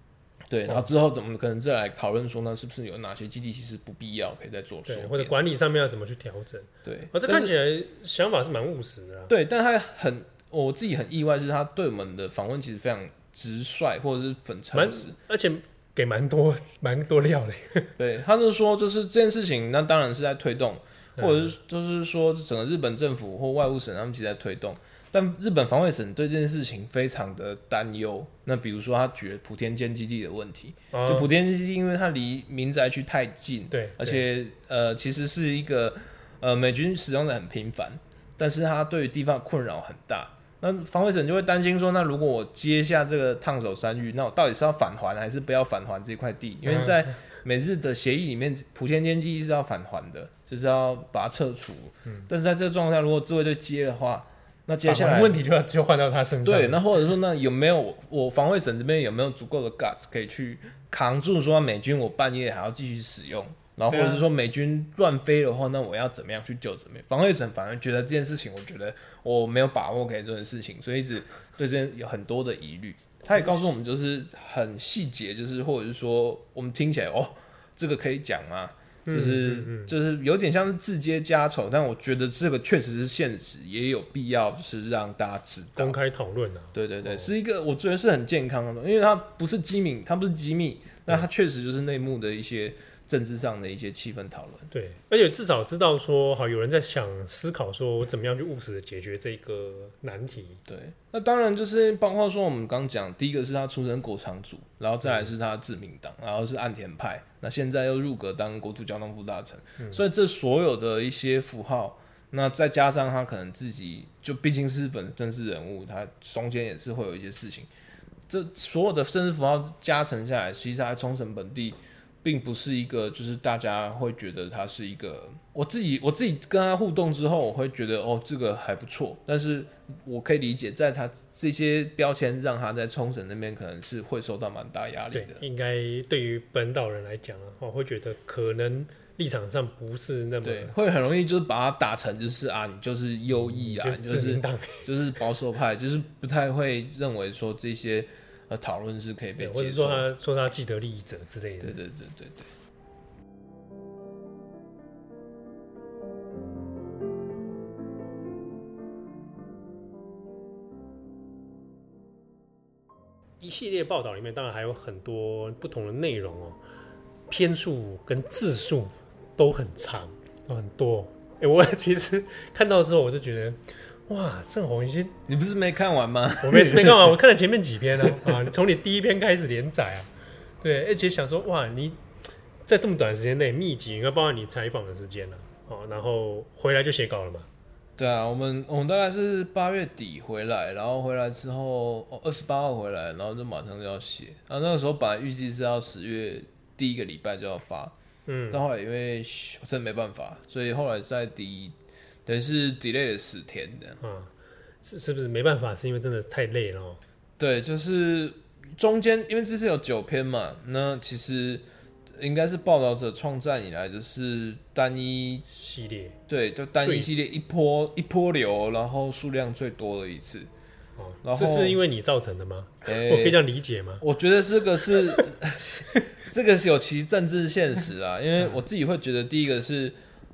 对。然后之后怎么可能再来讨论说呢？是不是有哪些基地其实不必要，可以再做？对，或者管理上面要怎么去调整？对。而这看起来想法是蛮务实的啊。对，但他很。我自己很意外，就是他对我们的访问其实非常直率，或者是很诚实，而且给蛮多 [LAUGHS] 蛮多料的。[LAUGHS] 对，他就说，就是这件事情，那当然是在推动，或者是就是说，整个日本政府或外务省他们其实在推动，但日本防卫省对这件事情非常的担忧。那比如说，他举了普天间基地的问题，哦、就普天间基地，因为它离民宅区太近，对，而且呃，其实是一个呃美军使用的很频繁，但是它对于地方困扰很大。那防卫省就会担心说，那如果我接下这个烫手山芋，那我到底是要返还还是不要返还这块地？因为在美日的协议里面，普天间基地是要返还的，就是要把它撤除。嗯、但是在这个状况下，如果自卫队接的话，那接下来问题就要就换到他身上。对，那或者说，那有没有我防卫省这边有没有足够的 guts 可以去扛住？说美军我半夜还要继续使用？然后或者是说美军乱飞的话，那我要怎么样去救？怎么样？防卫省反而觉得这件事情，我觉得我没有把握可以做的事情，所以一直对这件有很多的疑虑。他也告诉我们，就是很细节，就是或者是说我们听起来哦，这个可以讲吗？就是就是有点像是自揭家丑，但我觉得这个确实是现实，也有必要就是让大家知道公开讨论啊。对对对，是一个我觉得是很健康的，因为它不是机密，它不是机密，那它确实就是内幕的一些。政治上的一些气氛讨论，对，而且至少知道说，好，有人在想思考，说我怎么样去务实的解决这个难题。对，那当然就是包括说，我们刚讲，第一个是他出身国昌组，然后再来是他自民党，然后是岸田派，那现在又入阁当国土交通副大臣，嗯、所以这所有的一些符号，那再加上他可能自己就毕竟是日本政治人物，他中间也是会有一些事情，这所有的政治符号加成下来，其实他冲绳本地。并不是一个，就是大家会觉得他是一个。我自己我自己跟他互动之后，我会觉得哦，这个还不错。但是我可以理解，在他这些标签让他在冲绳那边可能是会受到蛮大压力的。应该对于本岛人来讲啊，我会觉得可能立场上不是那么对，会很容易就是把他打成就是啊，你就是右翼啊，就，就是就是保守派，就是不太会认为说这些。呃，讨论是可以被接受，或者说他说他既得利益者之类的。对对对对对。一系列报道里面，当然还有很多不同的内容哦，篇数跟字数都很长，都很多。哎，我 [LAUGHS] 其实看到之后，我就觉得。哇，胜鸿已经，你不是没看完吗？[LAUGHS] 我没没看完，[LAUGHS] 我看了前面几篇呢。啊，从你第一篇开始连载啊，对，而且想说，哇，你在这么短时间内密集，应该包括你采访的时间了，哦，然后回来就写稿了嘛？对啊，我们我们大概是八月底回来，然后回来之后，哦，二十八号回来，然后就马上就要写。啊，那个时候本来预计是要十月第一个礼拜就要发，嗯，但后来因为我真的没办法，所以后来在第。等于是 delay 了十天的，嗯，是是不是没办法？是因为真的太累了喔。对，就是中间，因为这是有九篇嘛，那其实应该是报道者创战以来就是单一系列，对，就单一系列一波一波流，然后数量最多的一次。哦，然这是因为你造成的吗？欸、我可以这样理解吗？我觉得这个是 [LAUGHS] 这个是有其政治现实啊，因为我自己会觉得，第一个是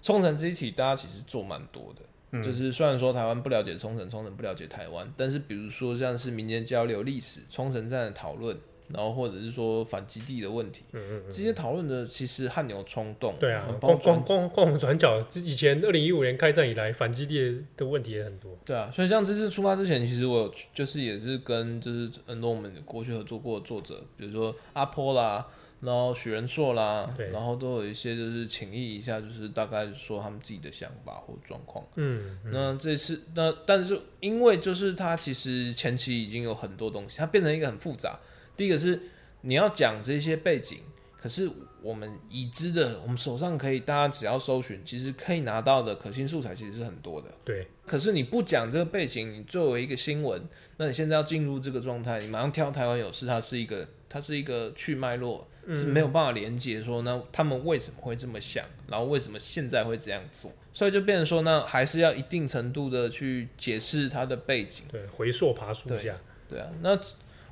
冲绳这一题，大家其实做蛮多的。嗯、就是虽然说台湾不了解冲绳，冲绳不了解台湾，但是比如说像是民间交流历史、冲绳站的讨论，然后或者是说反基地的问题，嗯嗯嗯这些讨论的其实汗牛充栋。对啊，光光光光我们转角，以前二零一五年开战以来，反基地的问题也很多。对啊，所以像这次出发之前，其实我就是也是跟就是很多我们过去合作过的作者，比如说阿波啦。然后许仁硕啦，然后都有一些就是请益一下，就是大概说他们自己的想法或状况。嗯，嗯，那这次那但是因为就是他其实前期已经有很多东西，它变成一个很复杂。第一个是你要讲这些背景，可是我们已知的，我们手上可以大家只要搜寻，其实可以拿到的可信素材其实是很多的。对。可是你不讲这个背景，你作为一个新闻，那你现在要进入这个状态，你马上跳台湾有事，它是一个它是一个去脉络。是没有办法连接说，那他们为什么会这么想，然后为什么现在会这样做，所以就变成说，那还是要一定程度的去解释它的背景。对，回溯爬树一下。对啊，那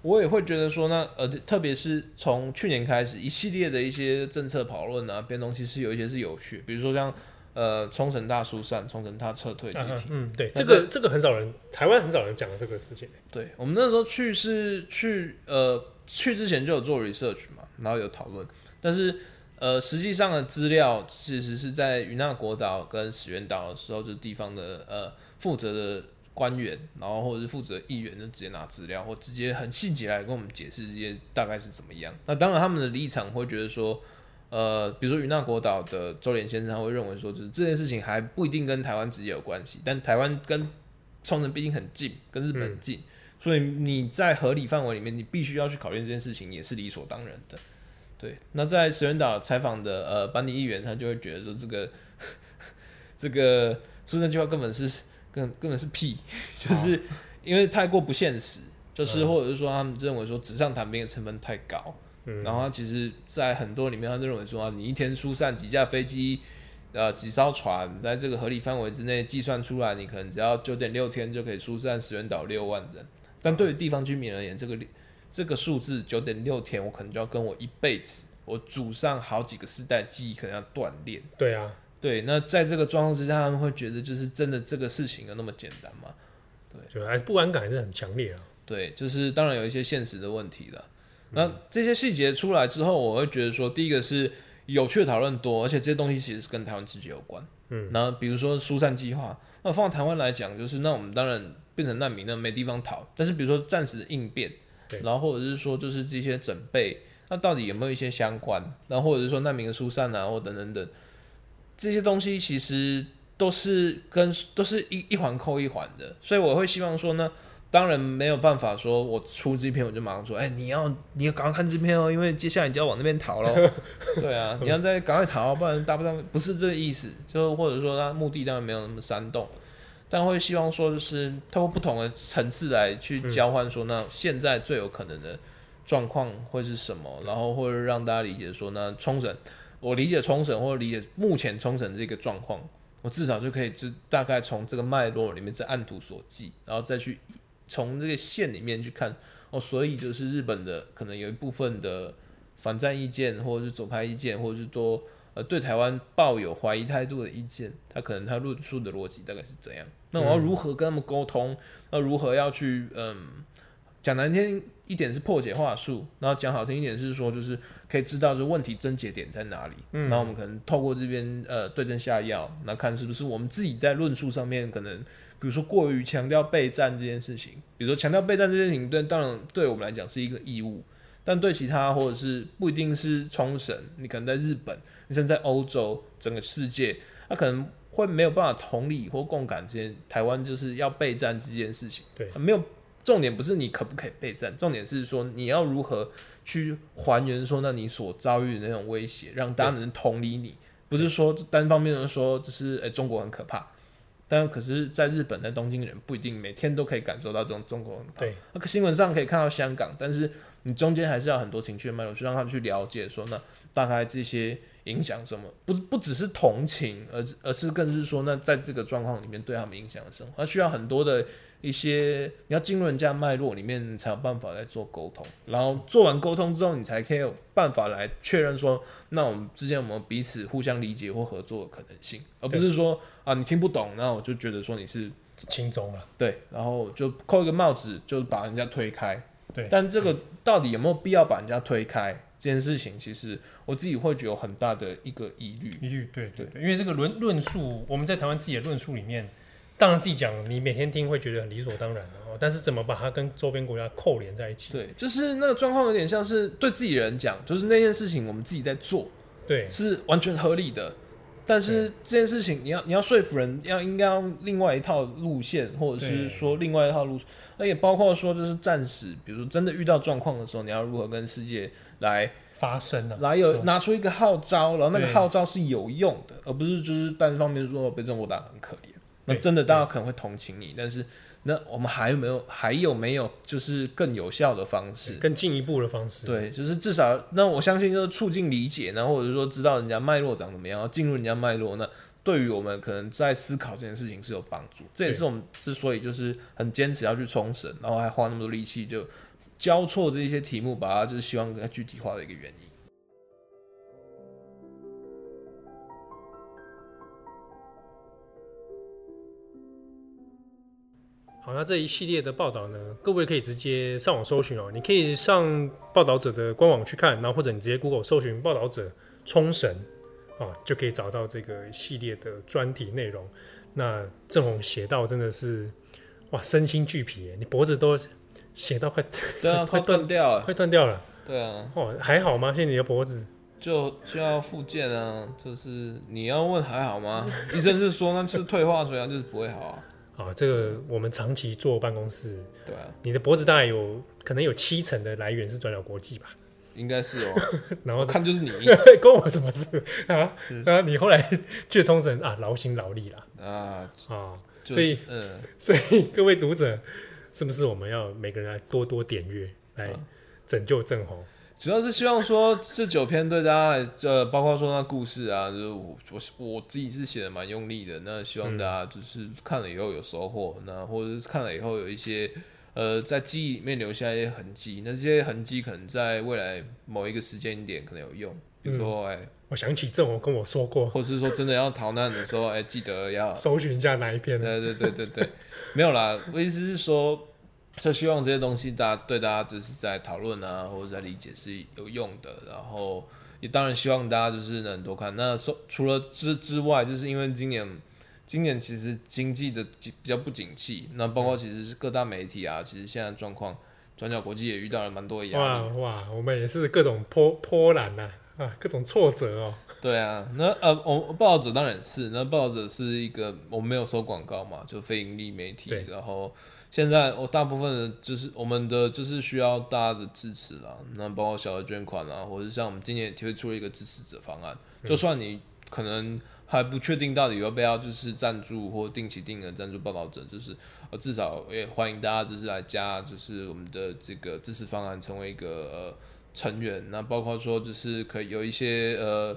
我也会觉得说，那呃，特别是从去年开始，一系列的一些政策讨论啊，变动其实有一些是有趣，比如说像呃冲绳大疏散、冲绳他撤退这一题。嗯，对，这个这个很少人，台湾很少人讲这个事情。对，我们那时候去是去呃去之前就有做 research 嘛。然后有讨论，但是呃，实际上的资料其实是在与那国岛跟石垣岛的时候，就地方的呃负责的官员，然后或者是负责议员就直接拿资料，或直接很细节来跟我们解释这些大概是怎么样。那当然他们的立场会觉得说，呃，比如说与那国岛的周连先生他会认为说，就是这件事情还不一定跟台湾直接有关系，但台湾跟冲绳毕竟很近，跟日本很近。所以你在合理范围里面，你必须要去考虑这件事情，也是理所当然的。对，那在石垣岛采访的呃班尼议员，他就会觉得说这个 [LAUGHS] 这个说这句话根本是根根本是屁，[LAUGHS] 就是因为太过不现实，就是或者是说他们认为说纸上谈兵的成本太高，嗯，然后他其实在很多里面，他就认为说啊，你一天疏散几架飞机，呃几艘船，在这个合理范围之内计算出来，你可能只要九点六天就可以疏散石垣岛六万人。但对于地方居民而言，这个这个数字九点六天，我可能就要跟我一辈子，我祖上好几个世代记忆可能要锻炼。对啊，对。那在这个状况之下，他们会觉得就是真的这个事情有那么简单吗？对，就还是不安感还是很强烈啊。对，就是当然有一些现实的问题了。那这些细节出来之后，我会觉得说，第一个是有趣的讨论多，而且这些东西其实是跟台湾自己有关。嗯。那比如说疏散计划，那放在台湾来讲，就是那我们当然。变成难民，那没地方逃。但是比如说暂时的应变，然后或者是说就是这些准备，那到底有没有一些相关？然后或者是说难民的疏散啊，或等等等，这些东西其实都是跟都是一一环扣一环的。所以我会希望说呢，当然没有办法说我出这篇我就马上说，哎、欸，你要你要赶快看这篇哦，因为接下来你就要往那边逃喽。[LAUGHS] 对啊，你要再赶快逃，不然搭不上，不是这个意思。就或者说他目的当然没有那么煽动。但会希望说，就是透过不同的层次来去交换，说那现在最有可能的状况会是什么，然后或者让大家理解说，那冲绳，我理解冲绳或者理解目前冲绳这个状况，我至少就可以知大概从这个脉络里面再按图索骥，然后再去从这个线里面去看哦，所以就是日本的可能有一部分的反战意见，或者是左派意见，或者是多。呃，对台湾抱有怀疑态度的意见，他可能他论述的逻辑大概是怎样。那我要如何跟他们沟通？那如何要去嗯，讲难听一点是破解话术，然后讲好听一点是说，就是可以知道这问题症结点在哪里。嗯，然后我们可能透过这边呃对症下药，那看是不是我们自己在论述上面可能，比如说过于强调备战这件事情，比如说强调备战这件事情，对，当然对我们来讲是一个义务，但对其他或者是不一定是冲绳，你可能在日本。你甚至在欧洲整个世界，他可能会没有办法同理或共感这件台湾就是要备战这件事情。对，没有重点不是你可不可以备战，重点是说你要如何去还原说那你所遭遇的那种威胁，让大家能同理你，不是说单方面的说就是诶、欸、中国很可怕，但可是在日本在东京人不一定每天都可以感受到这种中国很可怕。对，那新闻上可以看到香港，但是你中间还是要很多情绪的脉络去让他们去了解说那大概这些。影响什么？不不只是同情，而而是更是说，那在这个状况里面对他们影响的生活，他需要很多的一些，你要进入人家脉络里面，才有办法来做沟通。然后做完沟通之后，你才可以有办法来确认说，那我们之间有没有彼此互相理解或合作的可能性，而不是说啊你听不懂，那我就觉得说你是轻松了，对，然后就扣一个帽子，就把人家推开。对，但这个到底有没有必要把人家推开？这件事情其实我自己会觉得有很大的一个疑虑，疑虑，对对对，因为这个论论述，我们在台湾自己的论述里面，当然自己讲，你每天听会觉得很理所当然的哦，但是怎么把它跟周边国家扣连在一起？对，就是那个状况有点像是对自己人讲，就是那件事情我们自己在做，对，是完全合理的，但是这件事情你要你要说服人，要应该用另外一套路线，或者是说另外一套路，而且包括说就是暂时，比如说真的遇到状况的时候，你要如何跟世界来发声呢、啊？来有拿出一个号召，然后那个号召是有用的，而不是就是单方面说被中国打很可怜。那真的大家可能会同情你，但是那我们还有没有还有没有就是更有效的方式，更进一步的方式？对，就是至少那我相信就是促进理解，然后或者说知道人家脉络长怎么样，进入人家脉络，那对于我们可能在思考这件事情是有帮助。这也是我们之所以就是很坚持要去冲绳，然后还花那么多力气就。交错这一些题目，把它就是希望给它具体化的一个原因。好，那这一系列的报道呢，各位可以直接上网搜寻哦。你可以上报道者的官网去看，然后或者你直接 Google 搜寻报道者冲绳啊，就可以找到这个系列的专题内容。那正红写到真的是哇，身心俱疲，你脖子都。写到快，[LAUGHS] 对啊，快断掉了，快断掉了。对啊，哦，还好吗？现在你的脖子就就要复健啊。就是你要问还好吗？[LAUGHS] 医生是说那是退化，所以就是不会好啊。啊，这个我们长期坐办公室，对啊，你的脖子大概有可能有七成的来源是转角国际吧？应该是哦。[LAUGHS] 然后看就是你，关我什么事啊？啊，你后来去冲绳啊，劳心劳力了啊啊，所以嗯，所以各位读者。是不是我们要每个人来多多点阅，来拯救正红？主要是希望说这九篇对大家，呃，包括说那故事啊，就是我我我自己是写的蛮用力的。那希望大家就是看了以后有收获，嗯、那或者是看了以后有一些呃在记忆里面留下一些痕迹。那这些痕迹可能在未来某一个时间点可能有用。比如说，哎、嗯，我想起正红跟我说过，或者是说真的要逃难的时候，哎，记得要 [LAUGHS] 搜寻一下哪一篇。对对对对对。[LAUGHS] 没有啦，我意思是说，就希望这些东西大家对大家就是在讨论啊，或者在理解是有用的。然后也当然希望大家就是能多看。那说除了之之外，就是因为今年今年其实经济的比较不景气，那包括其实是各大媒体啊，其实现在状况，转角国际也遇到了蛮多的压力。哇哇，我们也是各种波波澜呐，啊，各种挫折哦。对啊，那呃，我报道者当然是，那报道者是一个我们没有收广告嘛，就非盈利媒体。然后现在我大部分的就是我们的就是需要大家的支持啦，那包括小额捐款啊，或者像我们今年也推出了一个支持者方案，嗯、就算你可能还不确定到底要不要就是赞助或定期定额赞助报道者，就是呃至少也欢迎大家就是来加就是我们的这个支持方案，成为一个呃成员。那包括说就是可以有一些呃。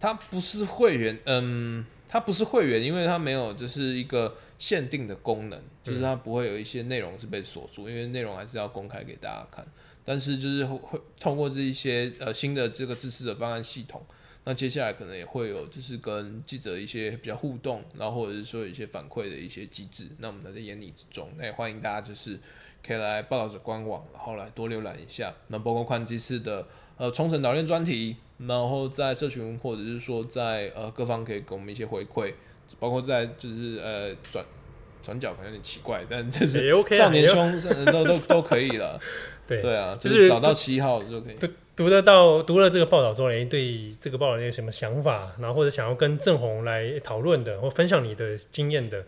它不是会员，嗯，它不是会员，因为它没有就是一个限定的功能，就是它不会有一些内容是被锁住，因为内容还是要公开给大家看。但是就是会通过这一些呃新的这个支持的方案系统，那接下来可能也会有就是跟记者一些比较互动，然后或者是说有一些反馈的一些机制，那我们在眼里之中，那也欢迎大家就是可以来报道者官网，然后来多浏览一下，那包括看这次的呃冲绳岛链专题。然后在社群或者是说在呃各方可以给我们一些回馈，包括在就是呃转转角可能有点奇怪，但就是少年兄都都都可以了。[LAUGHS] 对对啊，就是找到七号就可以读读得到读了这个报道之后，你对这个报道有什么想法？然后或者想要跟郑红来讨论的，或分享你的经验的，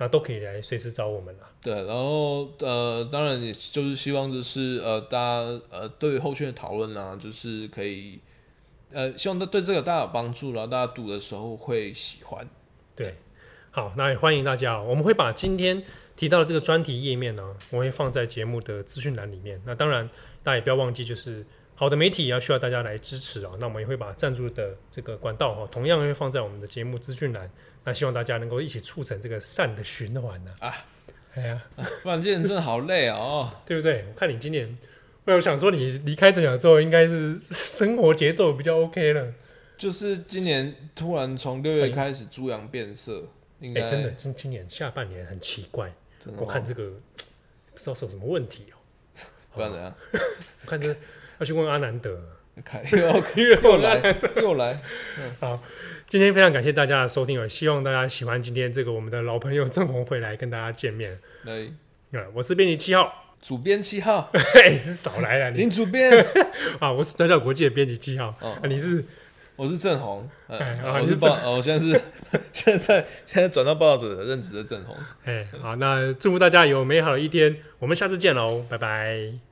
那都可以来随时找我们啦。对，然后呃当然也就是希望就是呃大家呃对于后续的讨论啊，就是可以。呃，希望对对这个大家有帮助，然后大家读的时候会喜欢。对，好，那也欢迎大家哦。我们会把今天提到的这个专题页面呢，我会放在节目的资讯栏里面。那当然，大家也不要忘记，就是好的媒体也要需要大家来支持啊。那我们也会把赞助的这个管道哈，同样会放在我们的节目资讯栏。那希望大家能够一起促成这个善的循环呢。啊，哎呀，不然今年真的好累哦，对不对？我看你今年，我想说你离开正甲之后，应该是生活节奏比较 OK 了。就是今年突然从六月开始猪羊变色，应该、欸、真的今今年下半年很奇怪。我看这个不知道是有什么问题哦、喔，不然怎样？我看这要去问阿南德，[LAUGHS] 又又来。又来。好，今天非常感谢大家的收听，希望大家喜欢今天这个我们的老朋友郑红回来跟大家见面。来，我是编辑七号，主编七号，你，[LAUGHS] 是少来了，林主编。[LAUGHS] 啊，我是转角国际的编辑七号，啊，你是？我是郑弘，嗯，我是报，我现在是现在现在转到报道者任职的郑红，哎，好，那祝福大家有美好的一天，我们下次见喽，拜拜。